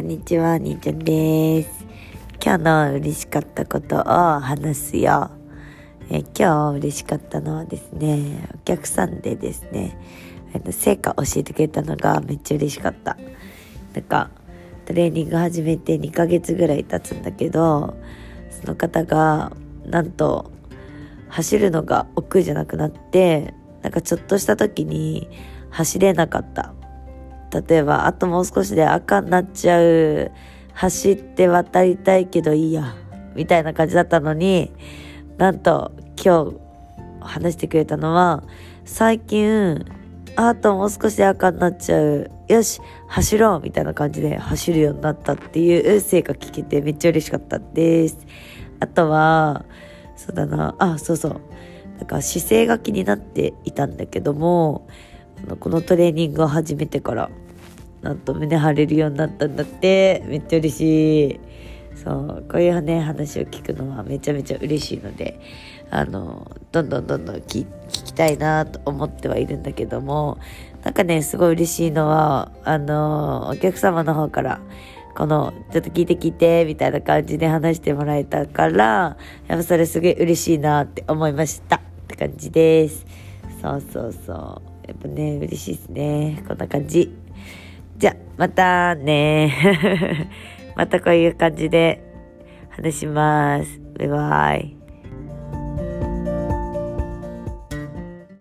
こんにちは、にーちゃんです。今日の嬉しかったことを話すよ。え今日嬉しかったのはですね、お客さんでですね、成果教えてくれたのがめっちゃ嬉しかった。なんか、トレーニング始めて2ヶ月ぐらい経つんだけど、その方が、なんと、走るのが億劫じゃなくなって、なんかちょっとした時に走れなかった。例えば、あともう少しで赤になっちゃう。走って渡りたいけどいいや。みたいな感じだったのに、なんと今日話してくれたのは、最近、あともう少しで赤になっちゃう。よし、走ろうみたいな感じで走るようになったっていう成果聞けてめっちゃ嬉しかったです。あとは、そうだな、あ、そうそう。なんか姿勢が気になっていたんだけども、このトレーニングを始めてからなんと胸張れるようになったんだってめっちゃ嬉しいそうこういうね話を聞くのはめちゃめちゃ嬉しいのであのどんどんどんどん聞きたいなと思ってはいるんだけどもなんかねすごい嬉しいのはあのお客様の方からこの、ちょっと聞いて聞いて、みたいな感じで話してもらえたから、やっぱそれすごい嬉しいなって思いました。って感じです。そうそうそう。やっぱね、嬉しいですね。こんな感じ。じゃ、またね。またこういう感じで話します。バイバイ。